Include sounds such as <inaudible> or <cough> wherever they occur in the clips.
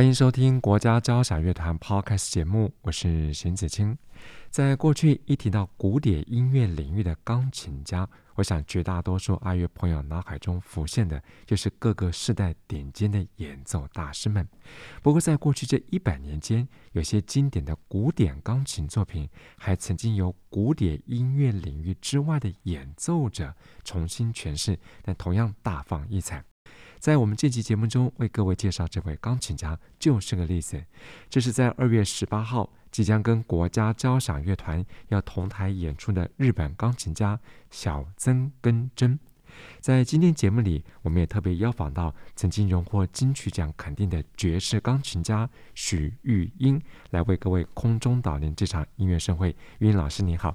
欢迎收听国家交响乐团 Podcast 节目，我是邢子清。在过去一提到古典音乐领域的钢琴家，我想绝大多数爱乐朋友脑海中浮现的就是各个世代顶尖的演奏大师们。不过，在过去这一百年间，有些经典的古典钢琴作品，还曾经由古典音乐领域之外的演奏者重新诠释，但同样大放异彩。在我们这期节目中，为各位介绍这位钢琴家，就是个例子。这是在二月十八号即将跟国家交响乐团要同台演出的日本钢琴家小曾根真。在今天节目里，我们也特别邀访到曾经荣获金曲奖肯定的爵士钢琴家许玉英，来为各位空中导聆这场音乐盛会。玉英老师，你好。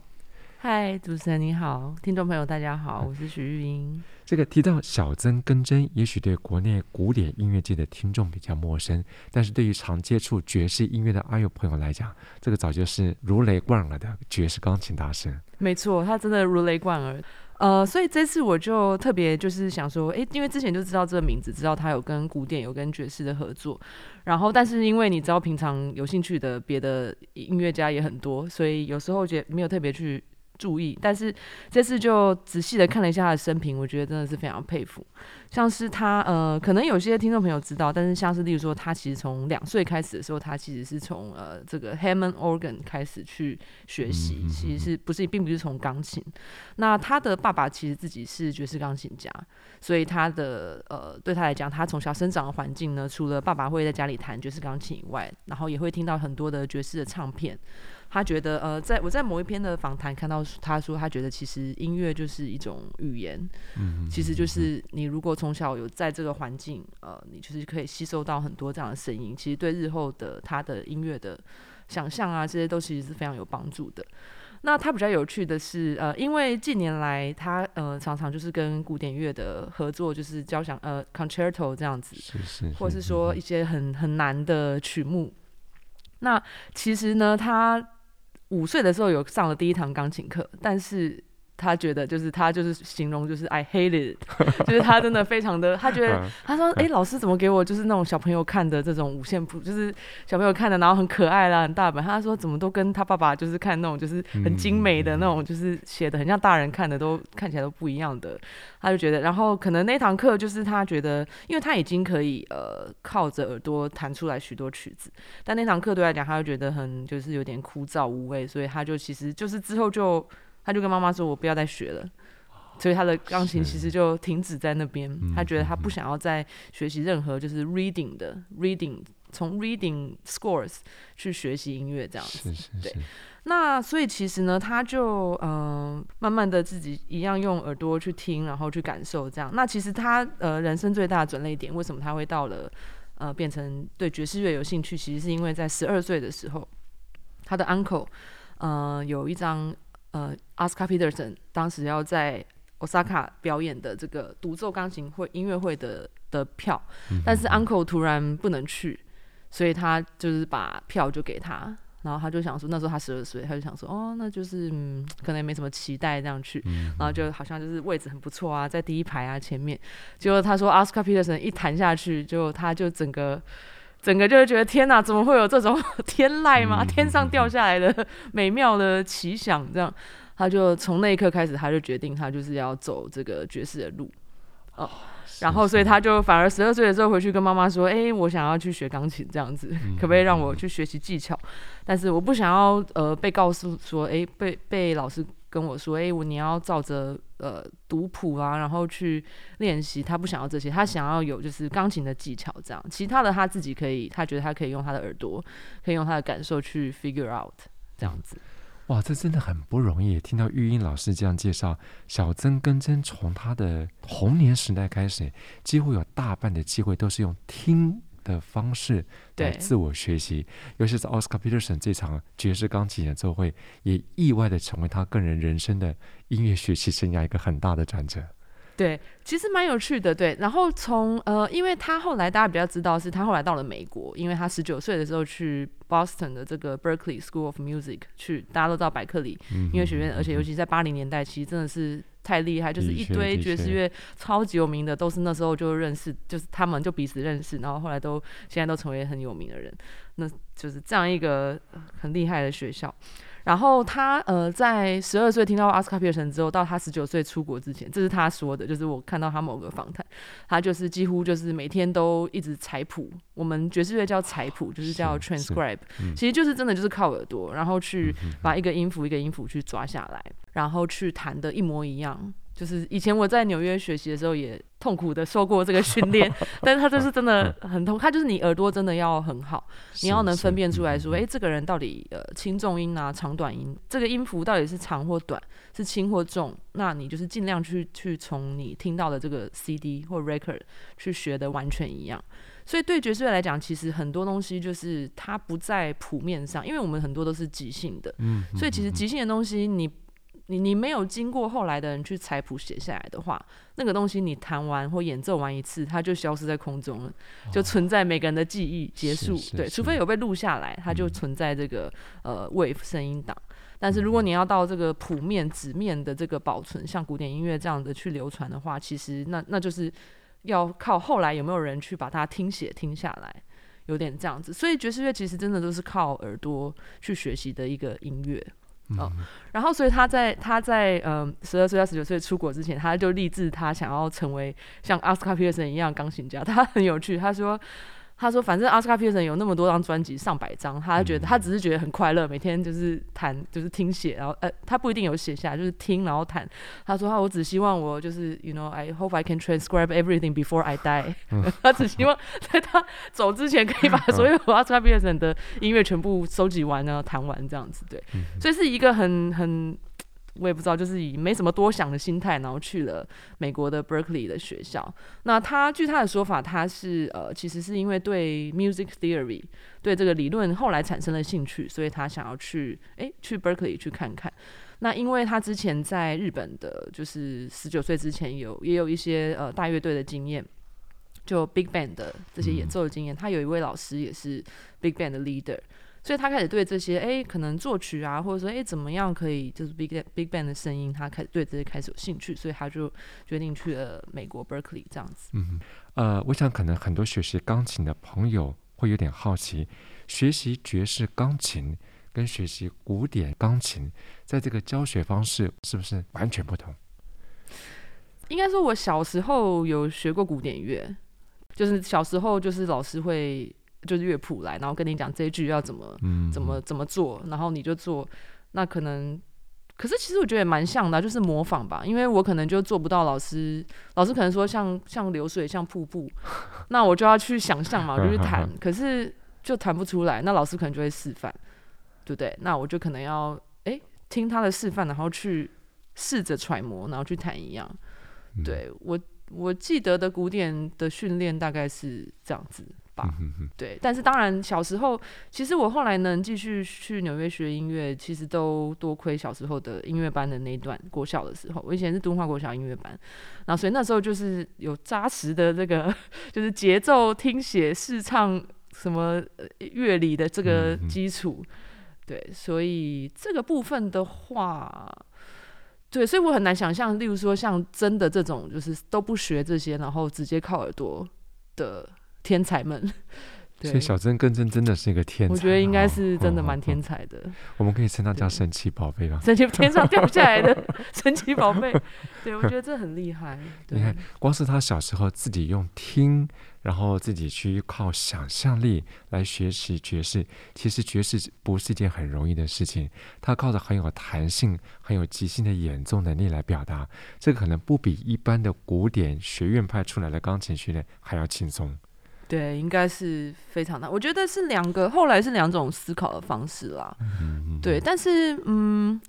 嗨，主持人你好，听众朋友大家好，我是许玉英。这个提到小曾根真，也许对国内古典音乐界的听众比较陌生，但是对于常接触爵士音乐的阿友朋友来讲，这个早就是如雷贯耳的爵士钢琴大师。没错，他真的如雷贯耳。呃，所以这次我就特别就是想说，哎，因为之前就知道这个名字，知道他有跟古典有跟爵士的合作，然后但是因为你知道平常有兴趣的别的音乐家也很多，所以有时候觉得没有特别去。注意，但是这次就仔细的看了一下他的生平，我觉得真的是非常佩服。像是他，呃，可能有些听众朋友知道，但是像是例如说，他其实从两岁开始的时候，他其实是从呃这个 Hammond organ 开始去学习，其实是不是并不是从钢琴。那他的爸爸其实自己是爵士钢琴家，所以他的呃对他来讲，他从小生长的环境呢，除了爸爸会在家里弹爵士钢琴以外，然后也会听到很多的爵士的唱片。他觉得，呃，在我在某一篇的访谈看到，他说他觉得其实音乐就是一种语言，嗯，其实就是你如果从小有在这个环境，呃，你就是可以吸收到很多这样的声音，其实对日后的他的音乐的想象啊，这些都其实是非常有帮助的。那他比较有趣的是，呃，因为近年来他呃常常就是跟古典乐的合作，就是交响呃 concerto 这样子，是是是，或是说一些很很难的曲目。那其实呢，他五岁的时候有上了第一堂钢琴课，但是他觉得就是他就是形容就是 I hate it，<laughs> 就是他真的非常的，他觉得他说哎、欸、老师怎么给我就是那种小朋友看的这种五线谱，就是小朋友看的，然后很可爱啦很大本，他说怎么都跟他爸爸就是看那种就是很精美的那种就是写的很像大人看的都看起来都不一样的，他就觉得，然后可能那堂课就是他觉得，因为他已经可以呃靠着耳朵弹出来许多曲子，但那堂课对他来讲他就觉得很就是有点枯燥无味，所以他就其实就是之后就。他就跟妈妈说：“我不要再学了。”所以他的钢琴其实就停止在那边。他觉得他不想要再学习任何就是 reading 的 reading，从 reading scores 去学习音乐这样子。是是是。对。那所以其实呢，他就嗯、呃，慢慢的自己一样用耳朵去听，然后去感受这样。那其实他呃人生最大的转捩点，为什么他会到了呃变成对爵士乐有兴趣？其实是因为在十二岁的时候，他的 uncle 呃有一张。呃，Oscar Peterson 当时要在 Osaka 表演的这个独奏钢琴会音乐会的的票，但是 Uncle 突然不能去，所以他就是把票就给他，然后他就想说，那时候他十二岁，他就想说，哦，那就是嗯，可能也没什么期待这样去，然后就好像就是位置很不错啊，在第一排啊前面，结果他说 Oscar Peterson 一弹下去，就他就整个。整个就是觉得天哪，怎么会有这种 <laughs> 天籁吗？天上掉下来的 <laughs> 美妙的奇想，这样，他就从那一刻开始，他就决定他就是要走这个爵士的路，哦，然后所以他就反而十二岁的时候回去跟妈妈说，哎，我想要去学钢琴，这样子，<laughs> 可不可以让我去学习技巧？但是我不想要呃被告诉说，哎，被被老师。跟我说：“哎、我你要照着呃读谱啊，然后去练习。他不想要这些，他想要有就是钢琴的技巧，这样。其他的他自己可以，他觉得他可以用他的耳朵，可以用他的感受去 figure out 这样子。哇，这真的很不容易。听到育英老师这样介绍，小曾跟真从他的童年时代开始，几乎有大半的机会都是用听的方式来自我学习。尤其是 Oscar Peterson 这场爵士钢琴演奏会，也意外的成为他个人人生的音乐学习生涯一个很大的转折。对，其实蛮有趣的。对，然后从呃，因为他后来大家比较知道是他后来到了美国，因为他十九岁的时候去 Boston 的这个 Berkeley School of Music 去，大家都知道伯克里音乐学院，嗯、而且尤其在八零年代，其实真的是太厉害，就是一堆爵士乐超级有名的，都是那时候就认识，就是他们就彼此认识，然后后来都现在都成为很有名的人，那就是这样一个很厉害的学校。然后他呃，在十二岁听到奥斯卡皮尔森之后，到他十九岁出国之前，这是他说的，就是我看到他某个访谈，他就是几乎就是每天都一直采谱，我们爵士乐叫采谱，就是叫 transcribe，嗯，其实就是真的就是靠耳朵，然后去把一个音符一个音符去抓下来，然后去弹的一模一样。就是以前我在纽约学习的时候，也痛苦的受过这个训练，<laughs> 但是他就是真的很痛，他就是你耳朵真的要很好，你要能分辨出来说，哎、欸，这个人到底呃轻重音啊，长短音，这个音符到底是长或短，是轻或重，那你就是尽量去去从你听到的这个 CD 或 record 去学的完全一样。所以对爵士乐来讲，其实很多东西就是它不在谱面上，因为我们很多都是即兴的，嗯所以其实即兴的东西你。你你没有经过后来的人去采谱写下来的话，那个东西你弹完或演奏完一次，它就消失在空中了，哦、就存在每个人的记忆结束。对，除非有被录下来，它就存在这个、嗯、呃 wave 声音档。但是如果你要到这个谱面纸面的这个保存，像古典音乐这样的去流传的话，其实那那就是要靠后来有没有人去把它听写听下来，有点这样子。所以爵士乐其实真的都是靠耳朵去学习的一个音乐。哦，然后所以他在他在嗯十二岁到十九岁出国之前，他就立志他想要成为像奥斯卡皮尔森一样钢琴家。他很有趣，他说。他说：“反正阿斯卡皮尔森有那么多张专辑，上百张，他觉得他只是觉得很快乐，每天就是弹，就是听写，然后呃，他不一定有写下来，就是听然后弹。他说：他我只希望我就是，you know，I hope I can transcribe everything before I die。<laughs> 他只希望在他走之前可以把所有阿斯卡皮尔森的音乐全部收集完，然后弹完这样子。对，所以是一个很很。”我也不知道，就是以没什么多想的心态，然后去了美国的 Berkeley 的学校。那他据他的说法，他是呃，其实是因为对 music theory 对这个理论后来产生了兴趣，所以他想要去诶去 Berkeley 去看看。那因为他之前在日本的，就是十九岁之前有也有一些呃大乐队的经验，就 big band 的这些演奏的经验。他有一位老师也是 big band 的 leader。所以他开始对这些，哎，可能作曲啊，或者说，哎，怎么样可以就是 big big band 的声音，他开始对这些开始有兴趣，所以他就决定去了美国 Berkeley 这样子。嗯，呃，我想可能很多学习钢琴的朋友会有点好奇，学习爵士钢琴跟学习古典钢琴，在这个教学方式是不是完全不同？应该说，我小时候有学过古典乐，就是小时候就是老师会。就是乐谱来，然后跟你讲这一句要怎么、嗯、怎么怎么做，然后你就做。那可能，可是其实我觉得也蛮像的，就是模仿吧。因为我可能就做不到老师，老师可能说像像流水、像瀑布，那我就要去想象嘛，我就去弹。<laughs> 可是就弹不出来，那老师可能就会示范，对不对？那我就可能要哎听他的示范，然后去试着揣摩，然后去弹一样。对，我我记得的古典的训练大概是这样子。吧，对，但是当然，小时候其实我后来能继续去纽约学音乐，其实都多亏小时候的音乐班的那一段国小的时候。我以前是敦化国小音乐班，然后所以那时候就是有扎实的这个，就是节奏、听写、试唱什么乐理的这个基础。对，所以这个部分的话，对，所以我很难想象，例如说像真的这种，就是都不学这些，然后直接靠耳朵的。天才们，<laughs> 所以小曾跟真真的是一个天才，我觉得应该是真的蛮天才的。我们可以称他叫神奇宝贝吧？神奇天上掉下来的 <laughs> 神奇宝贝，对，我觉得这很厉害。<laughs> 你看，光是他小时候自己用听，然后自己去靠想象力来学习爵士，其实爵士不是一件很容易的事情。他靠着很有弹性、很有即兴的演奏能力来表达，这个可能不比一般的古典学院派出来的钢琴训练还要轻松。对，应该是非常大。我觉得是两个，后来是两种思考的方式啦。嗯、对，但是嗯，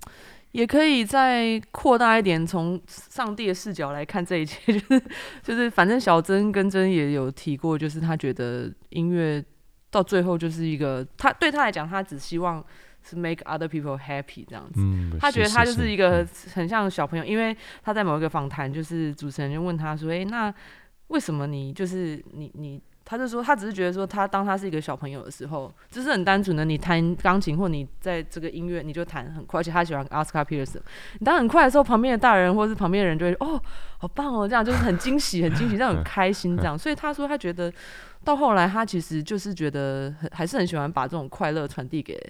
也可以再扩大一点，从上帝的视角来看这一切，就 <laughs> 是就是，反正小曾根真也有提过，就是他觉得音乐到最后就是一个，他对他来讲，他只希望是 make other people happy 这样子。嗯，他觉得他就是一个很像小朋友，因为他在某一个访谈，就是主持人就问他说：“诶，那为什么你就是你你？”他就说，他只是觉得说，他当他是一个小朋友的时候，就是很单纯的，你弹钢琴或你在这个音乐，你就弹很快，而且他喜欢 Oscar Peterson。你弹很快的时候，旁边的大人或是旁边的人就会哦，好棒哦，这样就是很惊喜，很惊喜，这样很开心，这样。所以他说，他觉得到后来，他其实就是觉得很还是很喜欢把这种快乐传递给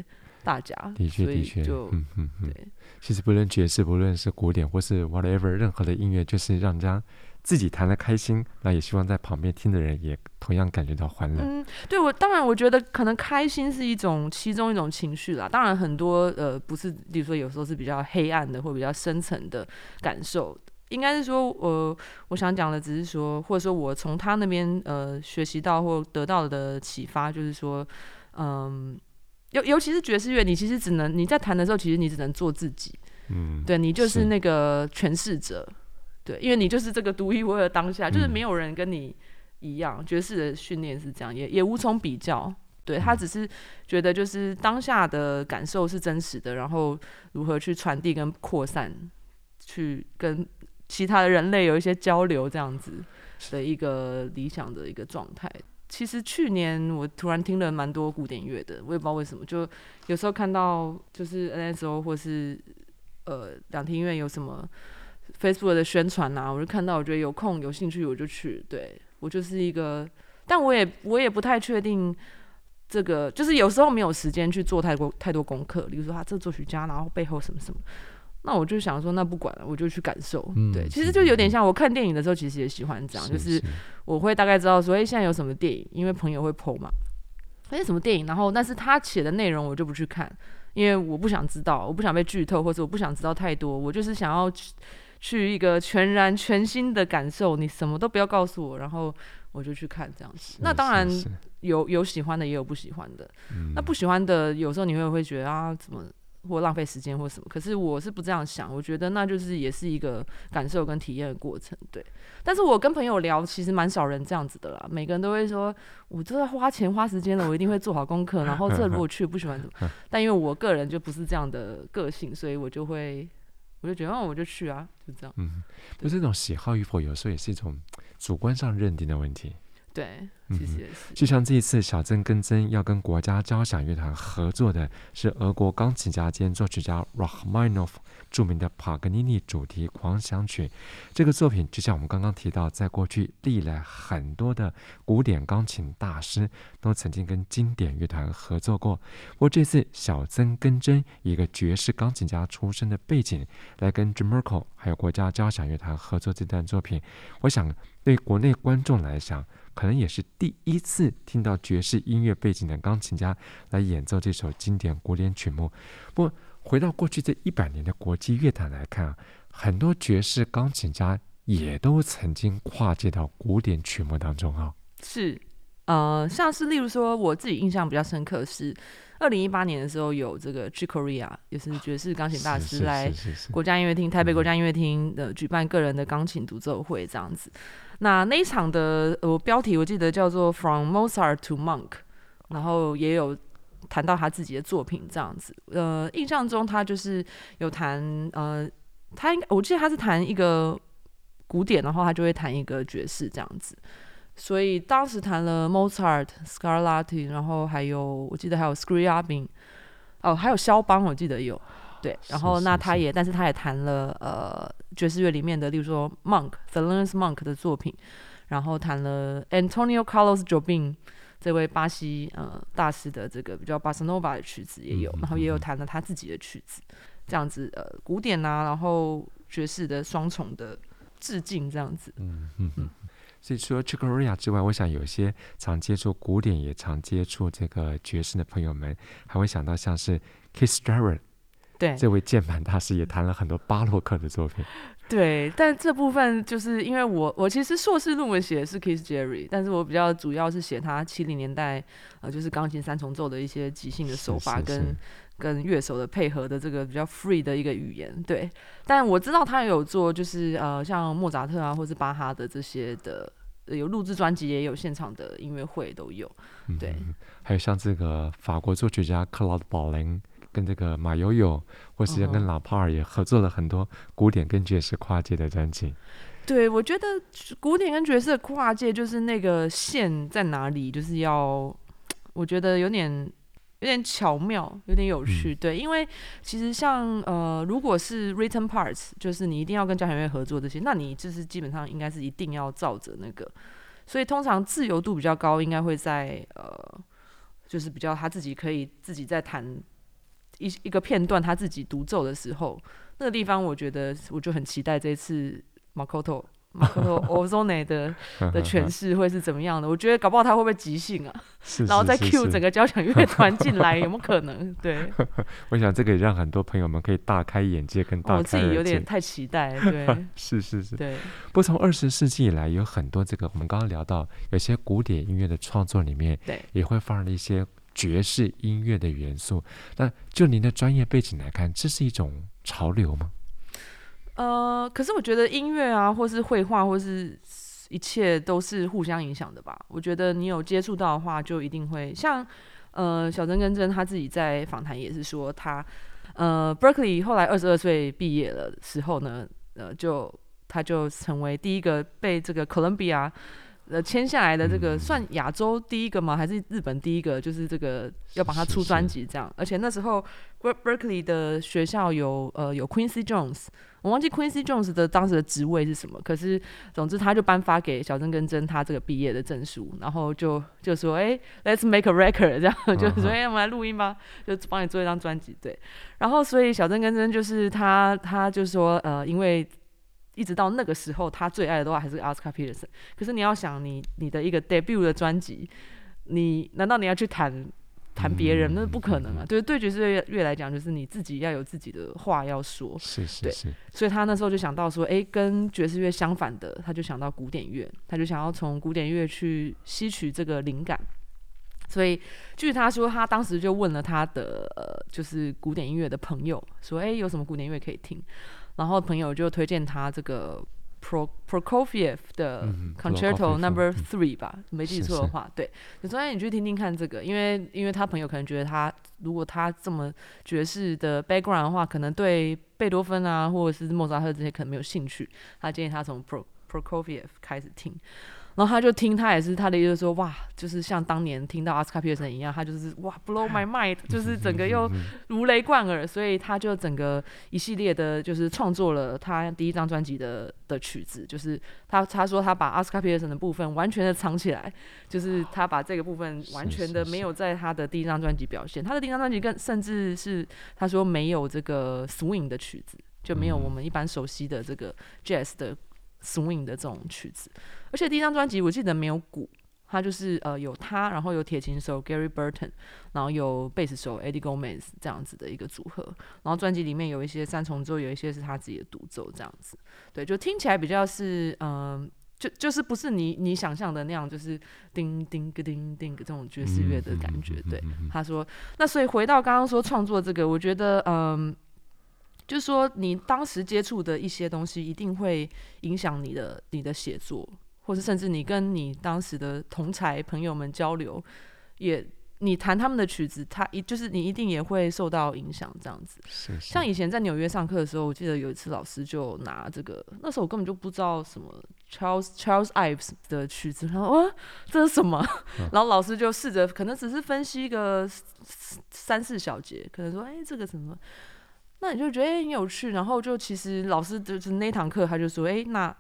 大家。的确，的确，就嗯嗯嗯，对。其实不论爵士，不论是古典，或是 whatever，任何的音乐，就是让人家。自己弹的开心，那也希望在旁边听的人也同样感觉到欢乐。嗯，对我当然我觉得可能开心是一种其中一种情绪啦。当然很多呃不是，比如说有时候是比较黑暗的或比较深层的感受。应该是说，呃，我想讲的只是说，或者说我从他那边呃学习到或得到的启发，就是说，嗯，尤尤其是爵士乐，你其实只能你在弹的时候，其实你只能做自己。嗯，对你就是那个诠释者。对，因为你就是这个独一无二的当下，就是没有人跟你一样。爵士的训练是这样，也也无从比较。对，他只是觉得，就是当下的感受是真实的，然后如何去传递跟扩散，去跟其他的人类有一些交流，这样子的一个理想的一个状态。其实去年我突然听了蛮多古典乐的，我也不知道为什么，就有时候看到就是 NSO 或是呃两厅院有什么。Facebook 的宣传啊，我就看到，我觉得有空有兴趣我就去。对，我就是一个，但我也我也不太确定这个，就是有时候没有时间去做太多太多功课。比如说他这作曲家，然后背后什么什么，那我就想说，那不管了，我就去感受。嗯、对，其实就有点像我看电影的时候，其实也喜欢这样，就是我会大概知道说，哎，现在有什么电影，因为朋友会 po 嘛，哎，什么电影，然后但是他写的内容我就不去看，因为我不想知道，我不想被剧透，或者我不想知道太多，我就是想要去。一个全然全新的感受，你什么都不要告诉我，然后我就去看这样子。那当然有有喜欢的，也有不喜欢的。嗯、那不喜欢的，有时候你会会觉得啊，怎么或浪费时间或什么？可是我是不这样想，我觉得那就是也是一个感受跟体验的过程。对。但是我跟朋友聊，其实蛮少人这样子的啦。每个人都会说，我都在花钱花时间了，我一定会做好功课。然后 <laughs> 这如果去不喜欢怎么？<laughs> 但因为我个人就不是这样的个性，所以我就会。我就觉得，哦，我就去啊，就这样。嗯，就是这种喜好与否，有时候也是一种主观上认定的问题。对，其实也是。就像这一次，小曾根真要跟国家交响乐团合作的是俄国钢琴家兼作曲家 Rachmaninoff 著名的帕格尼尼主题狂想曲。这个作品就像我们刚刚提到，在过去历来很多的古典钢琴大师都曾经跟经典乐团合作过。不过这次，小曾跟真以一个爵士钢琴家出身的背景来跟 Jamerkel 还有国家交响乐团合作这段作品，我想对国内观众来讲。可能也是第一次听到爵士音乐背景的钢琴家来演奏这首经典古典曲目。不过，回到过去这一百年的国际乐坛来看啊，很多爵士钢琴家也都曾经跨界到古典曲目当中啊。是，呃，像是例如说，我自己印象比较深刻是二零一八年的时候，有这个 Chick Corea，也是爵士钢琴大师来国家音乐厅、台北国家音乐厅的举办个人的钢琴独奏会这样子。那那一场的呃标题我记得叫做 From Mozart to Monk，然后也有谈到他自己的作品这样子。呃，印象中他就是有弹呃，他应该我记得他是弹一个古典，然后他就会弹一个爵士这样子。所以当时弹了 Mozart、Scarlatti，然后还有我记得还有 Scriabin，哦，还有肖邦，我记得有。对，然后那他也，是是是，但是他也弹了呃爵士乐里面的，例如说 Monk，Thelonious Monk 的作品，然后弹了 Antonio Carlos Jobim 这位巴西呃大师的这个比较巴塞诺瓦的曲子也有，嗯、然后也有弹了他自己的曲子，这样子呃古典啊，然后爵士的双重的致敬这样子。嗯嗯嗯。所以除了 Chick Corea 之外，我想有些常接触古典也常接触这个爵士的朋友们，还会想到像是 Keith Jarrett。对，这位键盘大师也弹了很多巴洛克的作品。对，但这部分就是因为我我其实硕士论文写的是 Keith Jarrett，但是我比较主要是写他七零年代呃，就是钢琴三重奏的一些即兴的手法跟跟乐手的配合的这个比较 free 的一个语言，对。但我知道他也有做，就是呃，像莫扎特啊，或是巴哈的这些的，有录制专辑，也有现场的音乐会都有，对。嗯、还有像这个法国作曲家克劳德·宝林跟这个马友友，或是跟拉帕尔也合作了很多古典跟爵士跨界的专辑。对，我觉得古典跟爵士的跨界就是那个线在哪里，就是要，我觉得有点。有点巧妙，有点有趣，嗯、对，因为其实像呃，如果是 written parts，就是你一定要跟交响乐合作这些，那你就是基本上应该是一定要照着那个，所以通常自由度比较高，应该会在呃，就是比较他自己可以自己在弹一一个片段，他自己独奏的时候，那个地方我觉得我就很期待这一次 Makoto。马可托欧佐内的 <laughs> 的诠释会是怎么样的？我觉得搞不好他会不会即兴啊？是是是是然后再 cue 整个交响乐团进来，有没有可能？对，<laughs> 我想这个也让很多朋友们可以大开眼界跟大开眼界。我自己有点太期待，对，<laughs> 是是是，对。不过从二十世纪以来，有很多这个我们刚刚聊到，有些古典音乐的创作里面，对，也会放了一些爵士音乐的元素。那就您的专业背景来看，这是一种潮流吗？呃，可是我觉得音乐啊，或是绘画，或是一切都是互相影响的吧。我觉得你有接触到的话，就一定会像呃，小珍跟珍他自己在访谈也是说他，呃，Berkeley 后来二十二岁毕业的时候呢，呃，就他就成为第一个被这个 Columbia。呃，签下来的这个算亚洲第一个吗？还是日本第一个？就是这个要帮他出专辑这样。而且那时候，Berkeley 的学校有呃有 Quincy Jones，我忘记 Quincy Jones 的当时的职位是什么。可是总之他就颁发给小曾跟珍他这个毕业的证书，然后就就说哎，Let's make a record 这样，嗯、就说哎，我们来录音吧，就帮你做一张专辑。对，然后所以小曾跟珍就是他，他就说呃，因为。一直到那个时候，他最爱的话还是 Oscar Peterson。可是你要想你，你你的一个 debut 的专辑，你难道你要去谈谈别人？那不可能啊！对对爵士乐来讲，就是你自己要有自己的话要说。是是是。所以他那时候就想到说，哎，跟爵士乐相反的，他就想到古典乐，他就想要从古典乐去吸取这个灵感。所以据他说，他当时就问了他的呃，就是古典音乐的朋友，说，哎，有什么古典音乐可以听？然后朋友就推荐他这个 Pro Prokofiev 的 Concerto Number Three 吧，没记错的话，是。是对，就说哎，你去听听看这个，因为因为他朋友可能觉得他如果他这么爵士的 background 的话，可能对贝多芬啊或者是莫扎特这些可能没有兴趣，他建议他从 Pro Prokofiev 开始听。然后他就听，他也是他的意思说，哇，就是像当年听到 Oscar Peterson 一样，他就是哇，blow my mind，就 <laughs> 是整个又如雷贯耳，所以他就整个一系列的，就是创作了他第一张专辑的的曲子，就是他他说他把 Oscar Peterson 的部分完全的藏起来，就是他把这个部分完全的没有在他的第一张专辑表现，他的第一张专辑更甚至是他说没有这个 swing 的曲子，就没有我们一般熟悉的这个 jazz 的。Swing 的这种曲子，而且第一张专辑我记得没有鼓，它就是呃有他，然后有铁琴手 Gary Burton，然后有贝斯手 Eddie Gomez 这样子的一个组合，然后专辑里面有一些三重奏，有一些是他自己的独奏这样子，对，就听起来比较是嗯、呃，就就是不是你你想象的那样，就是叮叮个叮叮个这种爵士乐的感觉，对，他说，那所以回到刚刚说创作这个，我觉得嗯。呃就是说，你当时接触的一些东西，一定会影响你的你的写作，或是甚至你跟你当时的同才朋友们交流，也你弹他们的曲子，他一就是你一定也会受到影响，这样子。是是。像以前在纽约上课的时候，我记得有一次老师就拿这个，那时候我根本就不知道什么 Charles Charles Ives 的曲子，然后啊，这是什么？”嗯、然后老师就试着可能只是分析一个三四小节，可能说：“哎，这个什么？”那你就觉得很有趣，然后就其实老师就是那堂课他就说，哎，那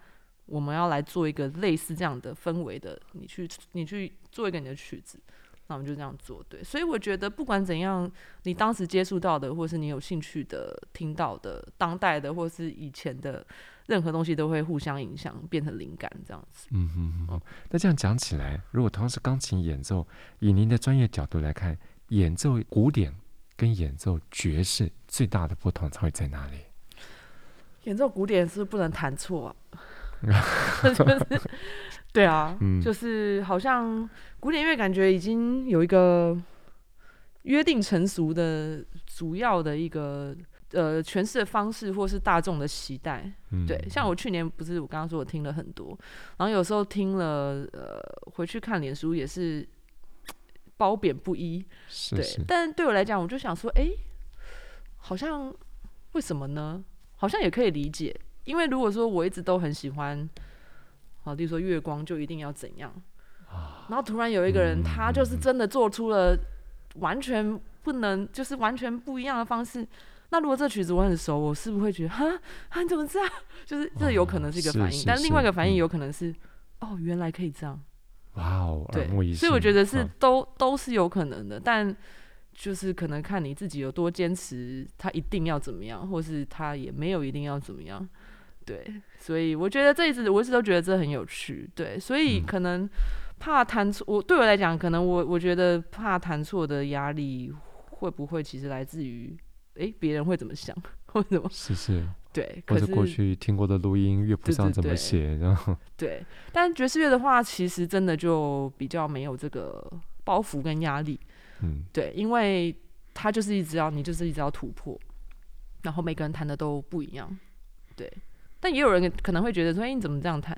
我们要来做一个类似这样的氛围的，你去你去做一个你的曲子，那我们就这样做，对。所以我觉得不管怎样，你当时接触到的，或是你有兴趣的、听到的、当代的，或是以前的任何东西，都会互相影响，变成灵感这样子。嗯嗯嗯。那这样讲起来，如果同时钢琴演奏，以您的专业角度来看，演奏古典。跟演奏爵士最大的不同会在哪里？演奏古典是不能弹错啊，<laughs> 就是对啊，嗯、就是好像古典乐感觉已经有一个约定成俗的主要的一个呃诠释的方式，或是大众的期待。嗯、对，像我去年不是我刚刚说我听了很多，然后有时候听了呃回去看脸书也是褒贬不一。是是，对，但对我来讲，我就想说，哎，好像为什么呢？好像也可以理解，因为如果说我一直都很喜欢，好，例如说月光就一定要怎样，然后突然有一个人，他就是真的做出了。完全不能，就是完全不一样的方式。那如果这曲子我很熟，我是不是会觉得，哈，啊，你怎么知道？<laughs> 就是这有可能是一个反应，但另外一个反应有可能是，嗯、哦，原来可以这样。哇哦，对，所以我觉得是都都是有可能的，但就是可能看你自己有多坚持，他一定要怎么样，或是他也没有一定要怎么样。对，所以我觉得这一次我一直都觉得这很有趣。对，所以可能。嗯怕弹错，我对我来讲，可能我我觉得怕弹错的压力会不会其实来自于，哎，别人会怎么想，或者什么？是是，对。或者过去听过的录音乐谱上怎么写，然 <laughs> 后对。但爵士乐的话，其实真的就比较没有这个包袱跟压力，嗯，对，因为他就是一直要你就是一直要突破，然后每个人弹的都不一样，对。但也有人可能会觉得说，哎，你怎么这样弹？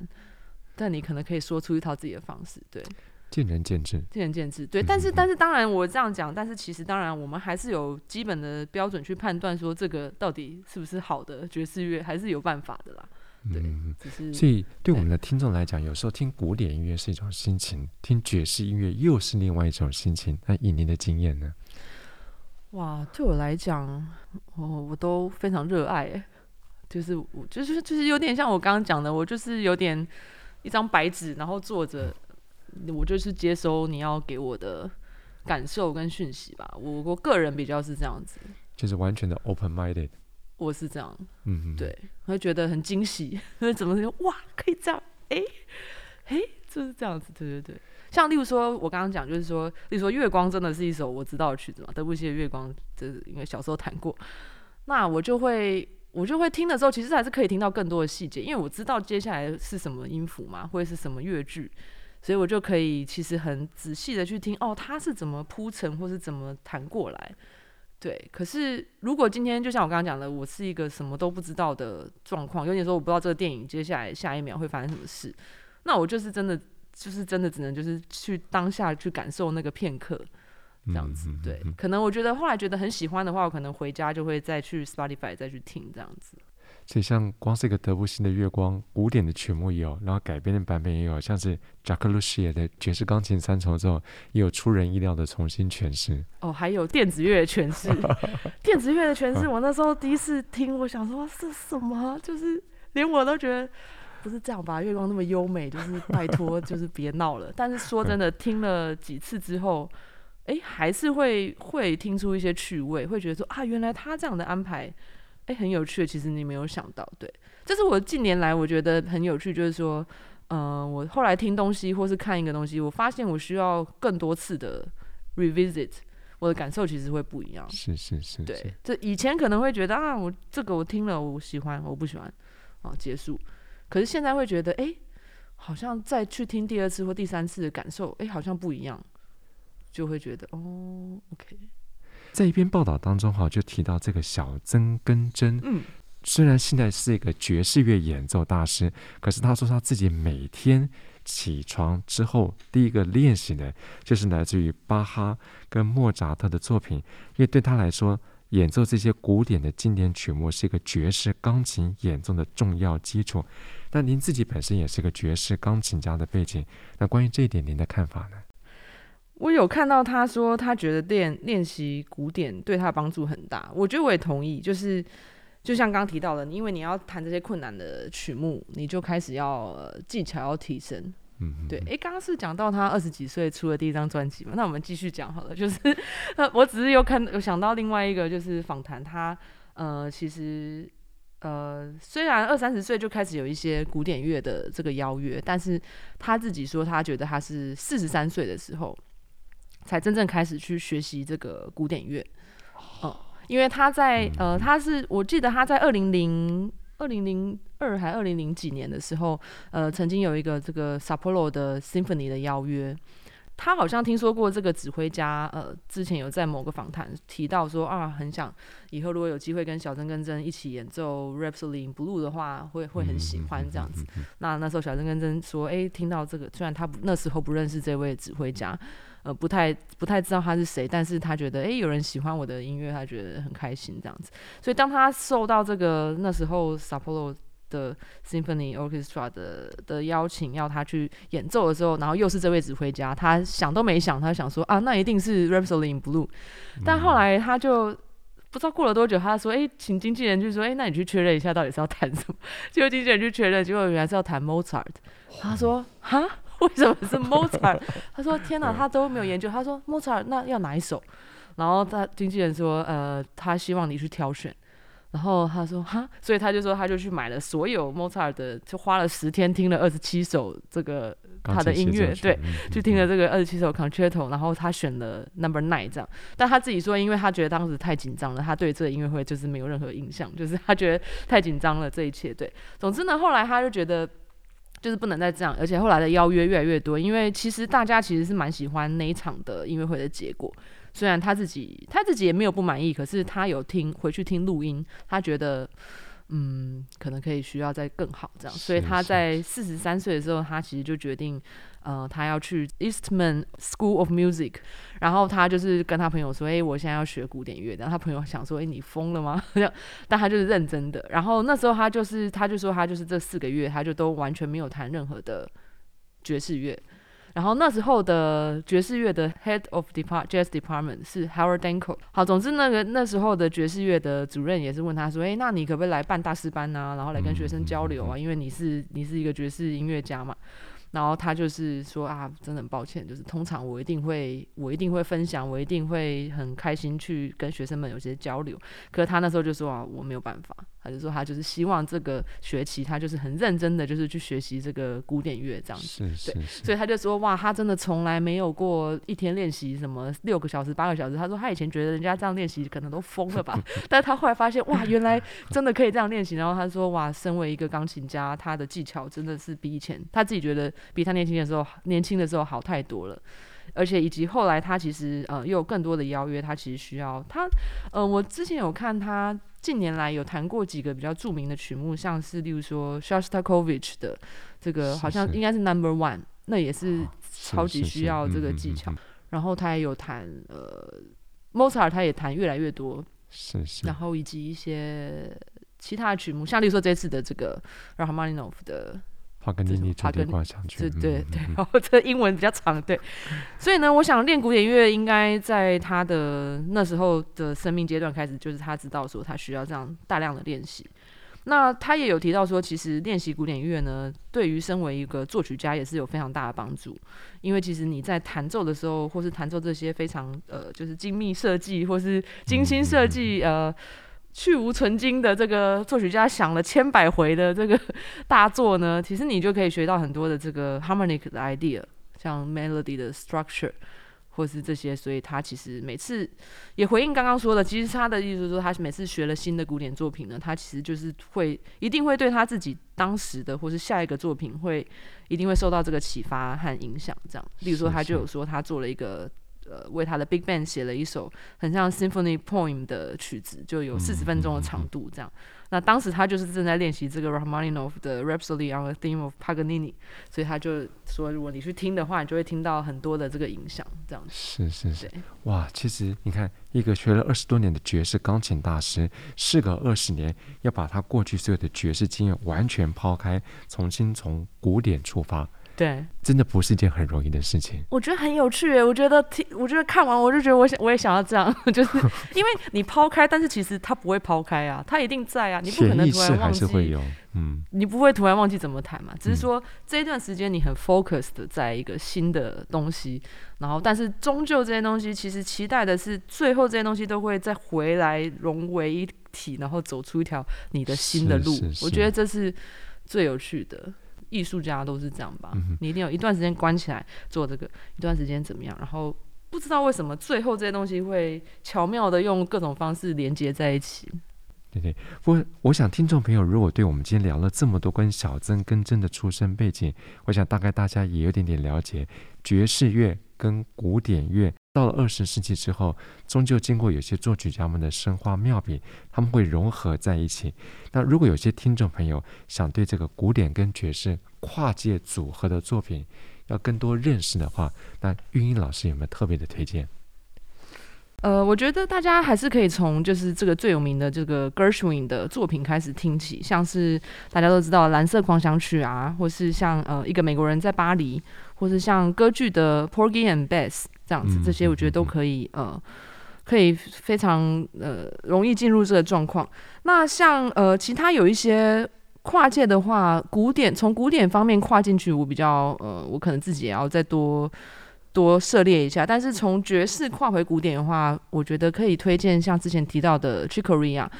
但你可能可以说出一套自己的方式，对，见仁见智，见仁见智，对。但是，但是，当然我这样讲，但是其实，当然，我们还是有基本的标准去判断，说这个到底是不是好的爵士乐，还是有办法的啦。对，嗯、只是所以对我们的听众来讲，有时候听古典音乐是一种心情，听爵士音乐又是另外一种心情。那以您的经验呢？哇，对我来讲，我我都非常热爱，就是我就是就是有点像我刚刚讲的，我就是有点。一张白纸，然后坐着，我就是接收你要给我的感受跟讯息吧。我我个人比较是这样子，就是完全的 open minded。我是这样，嗯嗯，对，会觉得很惊喜，<laughs> 怎么说？哇，可以这样？哎哎，就是这样子，对对对。像例如说，我刚刚讲，就是说，例如说，《月光》真的是一首我知道的曲子嘛？德布西的《月光》，就是因为小时候弹过，那我就会。我就会听的时候，其实还是可以听到更多的细节，因为我知道接下来是什么音符嘛，或者是什么乐句，所以我就可以其实很仔细的去听，哦，他是怎么铺陈，或是怎么弹过来。对，可是如果今天就像我刚刚讲的，我是一个什么都不知道的状况，有点说我不知道这个电影接下来下一秒会发生什么事，那我就是真的，就是真的只能就是去当下去感受那个片刻。这样子，对，可能我觉得后来觉得很喜欢的话，我可能回家就会再去 Spotify 再去听这样子。所以像光是一个德布西的月光，古典的曲目也有，然后改编的版本也有，像是贾克鲁西耶的爵士钢琴三重奏，也有出人意料的重新诠释。哦，还有电子乐的诠释，<laughs> 电子乐的诠释，我那时候第一次听，我想说是什么？就是连我都觉得不是这样吧？月光那么优美，就是拜托，就是别闹了。<laughs> 但是说真的，听了几次之后。哎，还是会会听出一些趣味，会觉得说啊，原来他这样的安排，哎，很有趣。其实你没有想到，对，这是我近年来我觉得很有趣，就是说，嗯、呃，我后来听东西或是看一个东西，我发现我需要更多次的 revisit，我的感受其实会不一样。是是是，是，对，这以前可能会觉得啊，我这个我听了我喜欢，我不喜欢，啊，结束。可是现在会觉得，哎，好像再去听第二次或第三次的感受，哎，好像不一样。就会觉得哦，OK，在一篇报道当中哈，就提到这个小曾根真，嗯，虽然现在是一个爵士乐演奏大师，可是他说他自己每天起床之后第一个练习的，就是来自于巴哈跟莫扎特的作品，因为对他来说，演奏这些古典的经典曲目是一个爵士钢琴演奏的重要基础。那您自己本身也是个爵士钢琴家的背景，那关于这一点，您的看法呢？我有看到他说，他觉得练练习古典对他帮助很大。我觉得我也同意，就是就像刚刚提到的，因为你要弹这些困难的曲目，你就开始要、呃、技巧要提升。嗯，嗯，对。诶，刚刚是讲到他二十几岁出了第一张专辑嘛？那我们继续讲好了。就是，呃，我只是有看有想到另外一个，就是访谈他，呃，其实呃，虽然二三十岁就开始有一些古典乐的这个邀约，但是他自己说，他觉得他是四十三岁的时候。才真正开始去学习这个古典乐，嗯，因为他在呃，他是我记得他在二零零二零零二还二零零几年的时候，呃，曾经有一个这个 saporo 的 Symphony 的邀约，他好像听说过这个指挥家，呃，之前有在某个访谈提到说啊，很想以后如果有机会跟小曾根真一起演奏《Rhapsody in Blue》的话，会会很喜欢这样子。那那时候小曾根真说，哎、欸，听到这个，虽然他那时候不认识这位指挥家，呃，不太不太知道他是谁，但是他觉得，诶、欸，有人喜欢我的音乐，他觉得很开心这样子。所以当他受到这个那时候 Sapporo 的 Symphony Orchestra 的的邀请，要他去演奏的时候，然后又是这位指挥家，他想都没想，他想说啊，那一定是 Rhapsody in Blue。但后来他就不知道过了多久，他说，哎、欸，请经纪人去说，哎、欸，那你去确认一下，到底是要弹什么？<laughs> 结果经纪人去确认，结果原来是要弹 Mozart。他说，哈，<laughs> 为什么是 <laughs> Mozart？他说，天哪，他都没有研究。他说，Mozart 那要哪一首？然后他经纪人说，呃，他希望你去挑选。然后他说哈，所以他就说他就去买了所有莫扎尔的，就花了十天听了二十七首这个他的音乐，对，就听了这个二十七首 concerto，然后他选了 number nine 这样。但他自己说，因为他觉得当时太紧张了，他对这个音乐会就是没有任何印象，就是他觉得太紧张了这一切。对，总之呢，后来他就觉得就是不能再这样，而且后来的邀约越来越多，因为其实大家其实是蛮喜欢那一场的音乐会的结果。虽然他自己他自己也没有不满意，可是他有听回去听录音，他觉得嗯，可能可以需要再更好这样，所以他在四十三岁的时候，他其实就决定，呃，他要去 Eastman School of Music，然后他就是跟他朋友说，哎、欸，我现在要学古典乐，然后他朋友想说，哎、欸，你疯了吗？<laughs> 但他就是认真的，然后那时候他就是他就说他就是这四个月他就都完全没有弹任何的爵士乐。然后那时候的爵士乐的 Head of Depart Jazz Department 是 Howard Danko。好，总之那个那时候的爵士乐的主任也是问他说：“哎，那你可不可以来办大师班啊？然后来跟学生交流啊？因为你是你是一个爵士音乐家嘛。”然后他就是说：“啊，真的很抱歉，就是通常我一定会我一定会分享，我一定会很开心去跟学生们有些交流。可是他那时候就说啊，我没有办法。”他就说他就是希望这个学期他就是很认真的就是去学习这个古典乐这样子，是是是对，所以他就说哇，他真的从来没有过一天练习什么六个小时八个小时。他说他以前觉得人家这样练习可能都疯了吧，<laughs> 但是他后来发现哇，原来真的可以这样练习。然后他说哇，身为一个钢琴家，他的技巧真的是比以前他自己觉得比他年轻的时候年轻的时候好太多了。而且以及后来他其实呃又有更多的邀约，他其实需要他呃我之前有看他。近年来有弹过几个比较著名的曲目，像是例如说 Shostakovich 的这个，好像应该是 Number One，那也是超级需要这个技巧。然后他也有弹呃，Mozart 他也弹越来越多，是是。然后以及一些其他的曲目，像例如说这次的这个 Rachmaninoff 的。帕格尼尼主题狂想曲，对对对，然后这英文比较长，对，所以呢，我想练古典乐应该在他的那时候的生命阶段开始，就是他知道说他需要这样大量的练习。那他也有提到说，其实练习古典乐呢，对于身为一个作曲家也是有非常大的帮助，因为其实你在弹奏的时候，或是弹奏这些非常呃，就是精密设计或是精心设计呃。去无存菁的这个作曲家想了千百回的这个大作呢，其实你就可以学到很多的这个 harmonic 的 idea，像 melody 的 structure，或是这些。所以他其实每次也回应刚刚说的，其实他的意思是说，他每次学了新的古典作品呢，他其实就是会一定会对他自己当时的或是下一个作品会一定会受到这个启发和影响。这样，例如说他就有说他做了一个。呃，为他的 Big Band 写了一首很像 Symphony Poem 的曲子，就有四十分钟的长度这样。那当时他就是正在练习这个 Rachmaninoff 的 Rhapsody on the Theme of Paganini，所以他就说，如果你去听的话，你就会听到很多的这个影响，这样子。是是是，哇，其实你看，一个学了二十多年的爵士钢琴大师，事隔二十年，要把他过去所有的爵士经验完全抛开，重新从古典出发。对，真的不是一件很容易的事情。我觉得很有趣，我觉得听，我觉得看完我就觉得我想，我也想要这样，<laughs> 就是因为你抛开，但是其实他不会抛开啊，他一定在啊，你不可能突然忘记，嗯，你不会突然忘记怎么谈嘛，只是说这一段时间你很 focused 在一个新的东西，然后但是终究这些东西其实期待的是最后这些东西都会再回来融为一体，然后走出一条你的新的路。是是是，我觉得这是最有趣的。艺术家都是这样吧？嗯、你一定有一段时间关起来做这个，一段时间怎么样？然后不知道为什么最后这些东西会巧妙的用各种方式连接在一起。对对，我我想听众朋友如果对我们今天聊了这么多关于小曾跟真的出生背景，我想大概大家也有点点了解爵士乐跟古典乐，到了二十世纪之后，终究经过有些作曲家们的生花妙笔，他们会融合在一起。那如果有些听众朋友想对这个古典跟爵士跨界组合的作品要更多认识的话，那玉英老师有没有特别的推荐？呃，我觉得大家还是可以从就是这个最有名的这个 Gershwin 的作品开始听起，像是大家都知道《蓝色狂想曲》啊，或是像呃一个美国人在巴黎，或是像歌剧的 Porgy and Bess 这样子，这些我觉得都可以呃可以非常呃容易进入这个状况。那像呃其他有一些跨界的话，古典从古典方面跨进去，我比较呃我可能自己也要再多。多涉猎一下，但是从爵士跨回古典的话，我觉得可以推荐像之前提到的 c h i c o r e a。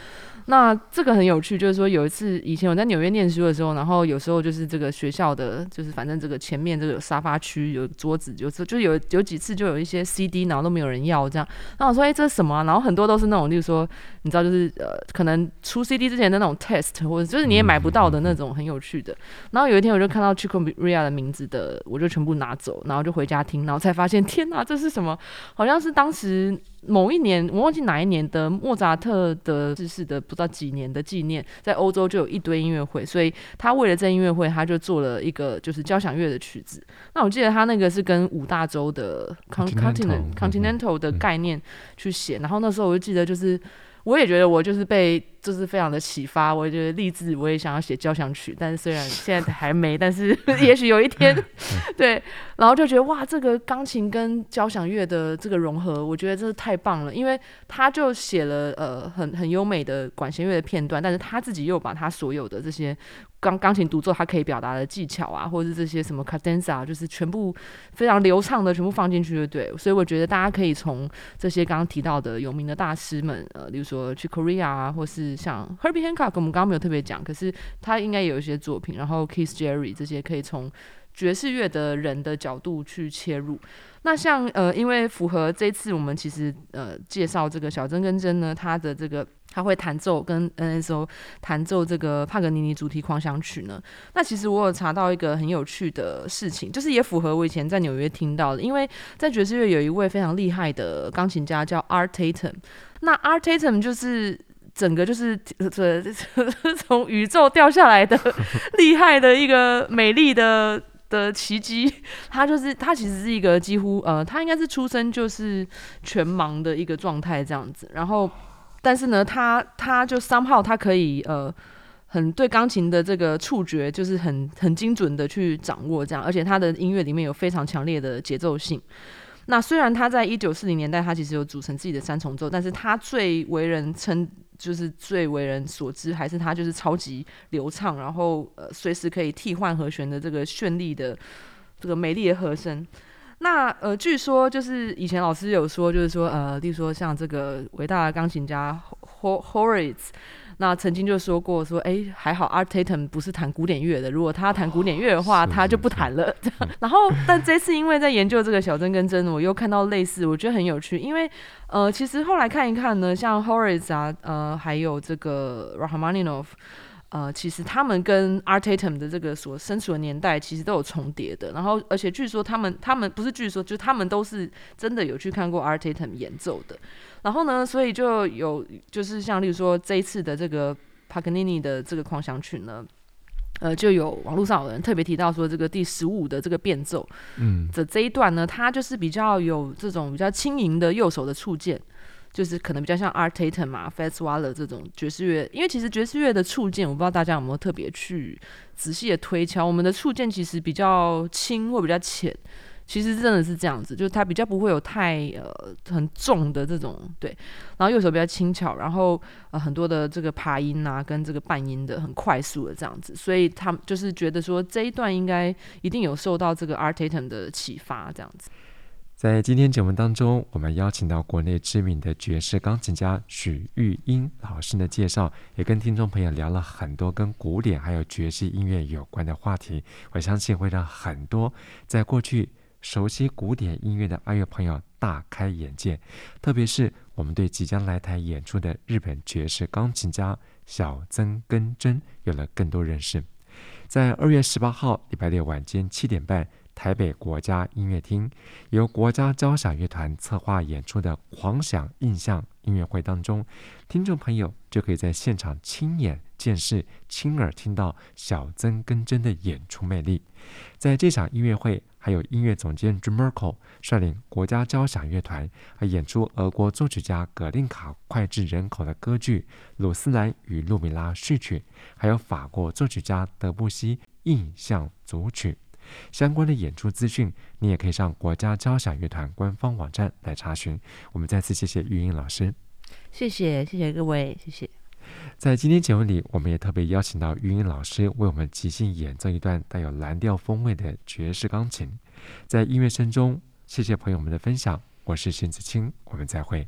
那这个很有趣，就是说有一次以前我在纽约念书的时候，然后有时候就是这个学校的，就是反正这个前面这个沙发区有桌子，有时候就有有几次就有一些 CD，然后都没有人要这样。然后我说：“哎，这是什么？”然后很多都是那种，就是说你知道，就是呃，可能出 CD 之前的那种 test，或者就是你也买不到的那种很有趣的。然后有一天我就看到 Chico Ria 的名字的，我就全部拿走，然后就回家听，然后才发现天哪，这是什么？好像是当时。某一年，我忘记哪一年的莫扎特的逝世的不知道几年的纪念，在欧洲就有一堆音乐会，所以他为了这音乐会，他就做了一个就是交响乐的曲子。那我记得他那个是跟五大洲的 continental continental 的概念去写，然后那时候我就记得就是。我也觉得我就是被就是非常的启发，我也觉得励志，我也想要写交响曲，但是虽然现在还没，但是 <laughs> 也许有一天，<laughs> 对，然后就觉得哇，这个钢琴跟交响乐的这个融合，我觉得真是太棒了，因为他就写了呃很很优美的管弦乐的片段，但是他自己又把他所有的这些。钢钢琴独奏，它可以表达的技巧啊，或者是这些什么 cadenza，就是全部非常流畅的全部放进去，就对。所以我觉得大家可以从这些刚刚提到的有名的大师们，呃，比如说去 Korea 啊，或是像 Herbie Hancock，我们刚刚没有特别讲，可是他应该有一些作品。然后 Kiss Jerry 这些可以从爵士乐的人的角度去切入。那像呃，因为符合这次我们其实呃介绍这个小珍跟珍呢，他的这个他会弹奏跟 NSO 弹奏这个帕格尼尼主题狂想曲呢。那其实我有查到一个很有趣的事情，就是也符合我以前在纽约听到的，因为在爵士乐有一位非常厉害的钢琴家叫 Art Tatum。那 Art Tatum 就是整个就是这从宇宙掉下来的厉害的一个美丽的。的奇迹，他就是他其实是一个几乎呃，他应该是出生就是全盲的一个状态这样子。然后，但是呢，他他就三号他可以呃，很对钢琴的这个触觉就是很很精准的去掌握这样，而且他的音乐里面有非常强烈的节奏性。那虽然他在一九四零年代他其实有组成自己的三重奏，但是他最为人称。就是最为人所知，还是他就是超级流畅，然后呃随时可以替换和弦的这个绚丽的这个美丽的和声。那呃据说就是以前老师有说，就是说呃，例如说像这个伟大的钢琴家 Horowitz。那曾经就说过说，哎，还好 Art Tatum 不是弹古典乐的，如果他弹古典乐的话，他就不弹了。<laughs> 然后，但这次因为在研究这个小曾根真，我又看到类似，我觉得很有趣。因为，呃，其实后来看一看呢，像 Horowitz 啊，呃，还有这个 Rachmaninoff。呃，其实他们跟 Art Tatum 的这个所身处的年代其实都有重叠的，然后而且据说他们他们不是据说，就他们都是真的有去看过 Art Tatum 演奏的，然后呢，所以就有就是像例如说这一次的这个帕格尼尼的这个狂想曲呢，呃，就有网络上有人特别提到说这个第十五的这个变奏，嗯，的这一段呢，它就是比较有这种比较轻盈的右手的触键。就是可能比较像 Art Tatum 嘛，Fats Waller 这种爵士乐，因为其实爵士乐的触键，我不知道大家有没有特别去仔细的推敲，我们的触键其实比较轻或比较浅，其实真的是这样子，就是它比较不会有太呃很重的这种对，然后右手比较轻巧，然后呃很多的这个爬音啊跟这个半音的很快速的这样子，所以他们就是觉得说这一段应该一定有受到这个 Art Tatum 的启发这样子。在今天节目当中，我们邀请到国内知名的爵士钢琴家许玉英老师的介绍，也跟听众朋友聊了很多跟古典还有爵士音乐有关的话题。我相信会让很多在过去熟悉古典音乐的爱乐朋友大开眼界，特别是我们对即将来台演出的日本爵士钢琴家小曾根真有了更多认识。在二月十八号礼拜六晚间七点半。台北国家音乐厅，由国家交响乐团策划演出的“狂想印象”音乐会当中，听众朋友就可以在现场亲眼见识、亲耳听到小曾根真的演出魅力。在这场音乐会，还有音乐总监 Jim Merkel 率领国家交响乐团，和演出俄国作曲家葛令卡脍炙人口的歌剧《鲁斯兰与路米拉》序曲，还有法国作曲家德布西印象组曲。相关的演出资讯，你也可以上国家交响乐团官方网站来查询。我们再次谢谢玉英老师，谢谢谢谢各位，谢谢。在今天节目里，我们也特别邀请到玉英老师为我们即兴演奏一段带有蓝调风味的爵士钢琴。在音乐声中，谢谢朋友们的分享。我是邢子清，我们再会。